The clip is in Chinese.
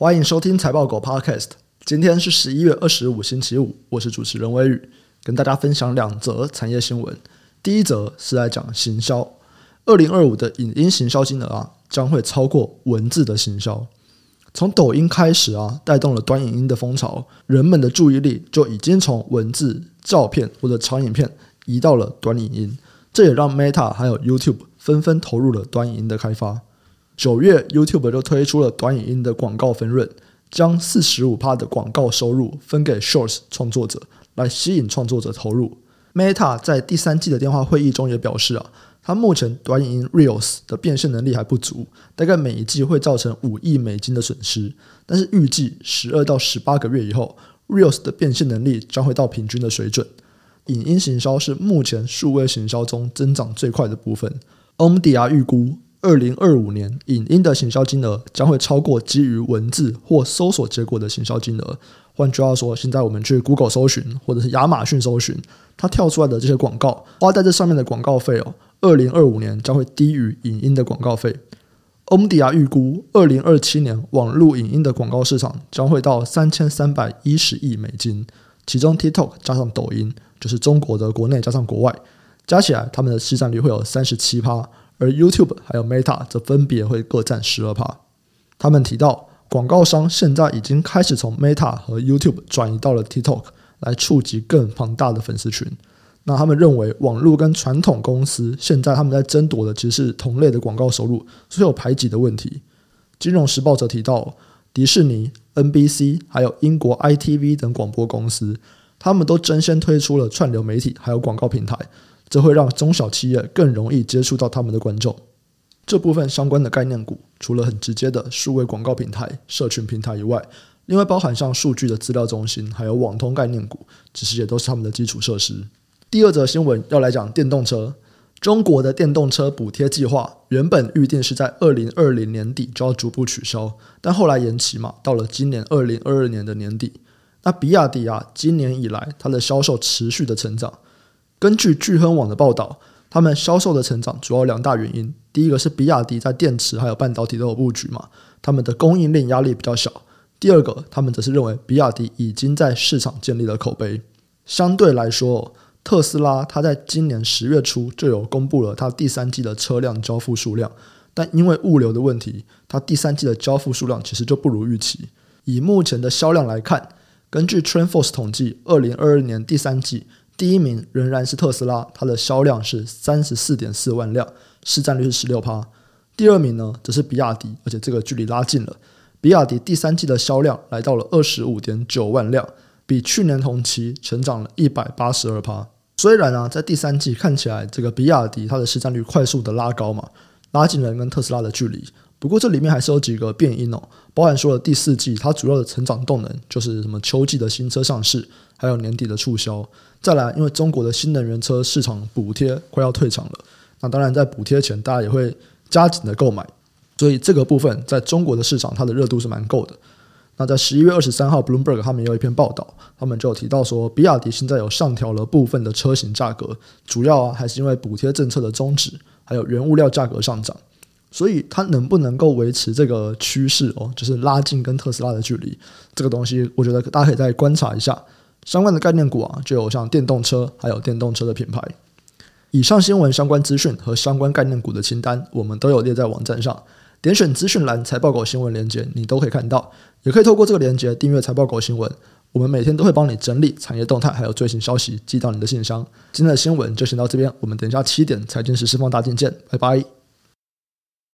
欢迎收听财报狗 Podcast。今天是十一月二十五，星期五，我是主持人微宇，跟大家分享两则产业新闻。第一则是来讲行销，二零二五的影音行销金额啊，将会超过文字的行销。从抖音开始啊，带动了短影音的风潮，人们的注意力就已经从文字、照片或者长影片移到了短影音，这也让 Meta 还有 YouTube 纷纷投入了短影音的开发。九月，YouTube 就推出了短影音的广告分润，将四十五趴的广告收入分给 Shorts 创作者，来吸引创作者投入。Meta 在第三季的电话会议中也表示啊，它目前短影音 Reels 的变现能力还不足，大概每一季会造成五亿美金的损失。但是预计十二到十八个月以后，Reels 的变现能力将会到平均的水准。影音行销是目前数位行销中增长最快的部分。，OMDI 预估。二零二五年，影音的行销金额将会超过基于文字或搜索结果的行销金额。换句话说，现在我们去 Google 搜寻或者是亚马逊搜寻，它跳出来的这些广告，花在这上面的广告费哦，二零二五年将会低于影音的广告费。Omdia 预估，二零二七年网络影音的广告市场将会到三千三百一十亿美金，其中 TikTok 加上抖音，就是中国的国内加上国外，加起来他们的市占率会有三十七趴。而 YouTube 还有 Meta 则分别会各占十二趴。他们提到，广告商现在已经开始从 Meta 和 YouTube 转移到了 TikTok，来触及更庞大的粉丝群。那他们认为，网络跟传统公司现在他们在争夺的其实是同类的广告收入，所以有排挤的问题。金融时报则提到，迪士尼、NBC 还有英国 ITV 等广播公司，他们都争先推出了串流媒体还有广告平台。这会让中小企业更容易接触到他们的观众。这部分相关的概念股，除了很直接的数位广告平台、社群平台以外，另外包含像数据的资料中心，还有网通概念股，其实也都是他们的基础设施。第二则新闻要来讲电动车。中国的电动车补贴计划原本预定是在二零二零年底就要逐步取消，但后来延期嘛，到了今年二零二二年的年底。那比亚迪啊，今年以来它的销售持续的成长。根据聚亨网的报道，他们销售的成长主要两大原因。第一个是比亚迪在电池还有半导体都有布局嘛，他们的供应链压力比较小。第二个，他们则是认为比亚迪已经在市场建立了口碑。相对来说，特斯拉它在今年十月初就有公布了它第三季的车辆交付数量，但因为物流的问题，它第三季的交付数量其实就不如预期。以目前的销量来看，根据 t r e n f o r c e 统计，二零二二年第三季。第一名仍然是特斯拉，它的销量是三十四点四万辆，市占率是十六趴。第二名呢，则是比亚迪，而且这个距离拉近了。比亚迪第三季的销量来到了二十五点九万辆，比去年同期成长了一百八十二趴。虽然啊，在第三季看起来这个比亚迪它的市占率快速的拉高嘛，拉近了跟特斯拉的距离。不过这里面还是有几个变因哦，包含说了第四季它主要的成长动能就是什么秋季的新车上市，还有年底的促销。再来，因为中国的新能源车市场补贴快要退场了，那当然在补贴前，大家也会加紧的购买，所以这个部分在中国的市场它的热度是蛮够的。那在十一月二十三号，Bloomberg 他们有一篇报道，他们就提到说，比亚迪现在有上调了部分的车型价格，主要啊还是因为补贴政策的终止，还有原物料价格上涨，所以它能不能够维持这个趋势哦，就是拉近跟特斯拉的距离，这个东西我觉得大家可以再观察一下。相关的概念股啊，就有像电动车，还有电动车的品牌。以上新闻相关资讯和相关概念股的清单，我们都有列在网站上。点选资讯栏财报狗新闻链接，你都可以看到。也可以透过这个链接订阅财报狗新闻。我们每天都会帮你整理产业动态，还有最新消息寄到你的信箱。今天的新闻就先到这边，我们等一下七点财经时事放大镜见，拜拜。